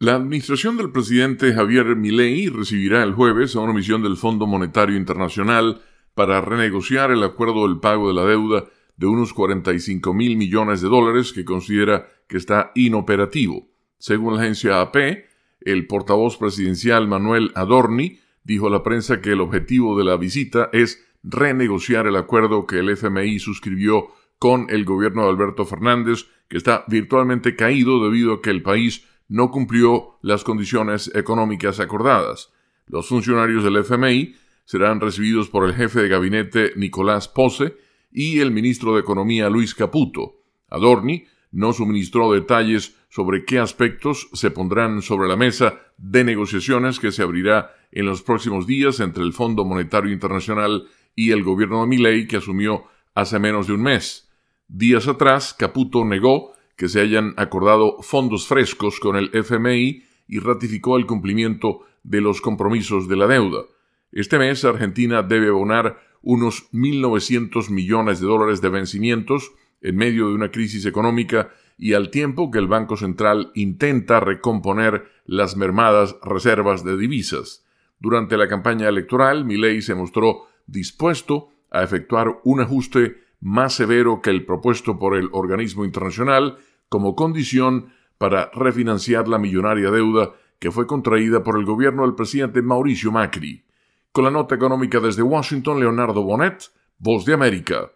La administración del presidente Javier Milei recibirá el jueves a una misión del Fondo Monetario Internacional para renegociar el acuerdo del pago de la deuda de unos 45 mil millones de dólares que considera que está inoperativo. Según la agencia AP, el portavoz presidencial Manuel Adorni dijo a la prensa que el objetivo de la visita es renegociar el acuerdo que el FMI suscribió con el gobierno de Alberto Fernández, que está virtualmente caído debido a que el país no cumplió las condiciones económicas acordadas. Los funcionarios del FMI serán recibidos por el jefe de gabinete Nicolás Pose y el ministro de Economía Luis Caputo. Adorni no suministró detalles sobre qué aspectos se pondrán sobre la mesa de negociaciones que se abrirá en los próximos días entre el Fondo Monetario Internacional y el gobierno de Milei que asumió hace menos de un mes. Días atrás, Caputo negó que se hayan acordado fondos frescos con el FMI y ratificó el cumplimiento de los compromisos de la deuda. Este mes Argentina debe abonar unos 1.900 millones de dólares de vencimientos en medio de una crisis económica y al tiempo que el Banco Central intenta recomponer las mermadas reservas de divisas. Durante la campaña electoral, Milei se mostró dispuesto a efectuar un ajuste más severo que el propuesto por el organismo internacional como condición para refinanciar la millonaria deuda que fue contraída por el gobierno del presidente Mauricio Macri. Con la nota económica desde Washington, Leonardo Bonet, Voz de América.